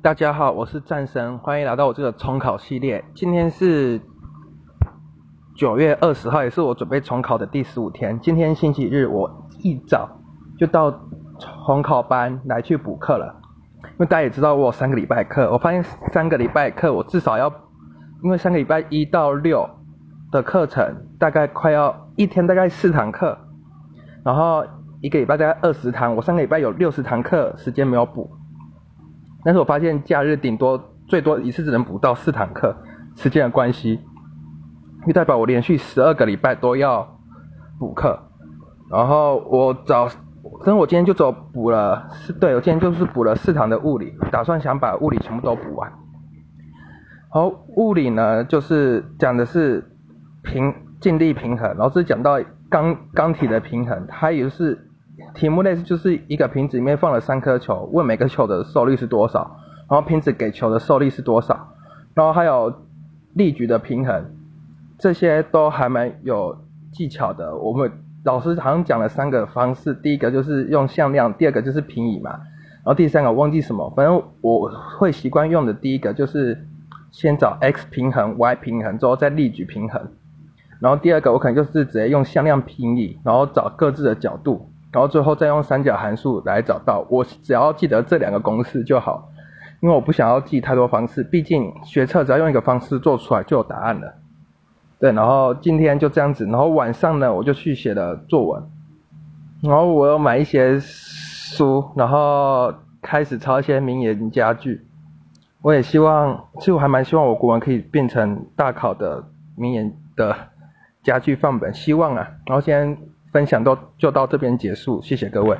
大家好，我是战神，欢迎来到我这个重考系列。今天是九月二十号，也是我准备重考的第十五天。今天星期日，我一早就到重考班来去补课了。因为大家也知道，我有三个礼拜课，我发现三个礼拜课我至少要，因为三个礼拜一到六的课程大概快要一天大概四堂课，然后一个礼拜大概二十堂，我三个礼拜有六十堂课时间没有补。但是我发现假日顶多最多一次只能补到四堂课，时间的关系，就代表我连续十二个礼拜都要补课。然后我早，但我今天就走补了，是对我今天就是补了四堂的物理，打算想把物理全部都补完。好，物理呢就是讲的是平静力平衡，老师讲到钢钢体的平衡，它也是。题目类似就是一个瓶子里面放了三颗球，问每个球的受力是多少，然后瓶子给球的受力是多少，然后还有力矩的平衡，这些都还蛮有技巧的。我们老师好像讲了三个方式，第一个就是用向量，第二个就是平移嘛，然后第三个忘记什么，反正我会习惯用的第一个就是先找 x 平衡、y 平衡之后再力矩平衡，然后第二个我可能就是直接用向量平移，然后找各自的角度。然后最后再用三角函数来找到，我只要记得这两个公式就好，因为我不想要记太多方式，毕竟学测只要用一个方式做出来就有答案了。对，然后今天就这样子，然后晚上呢我就去写了作文，然后我又买一些书，然后开始抄一些名言佳句。我也希望，其实我还蛮希望我国文可以变成大考的名言的佳句范本，希望啊。然后先。分享到就到这边结束，谢谢各位。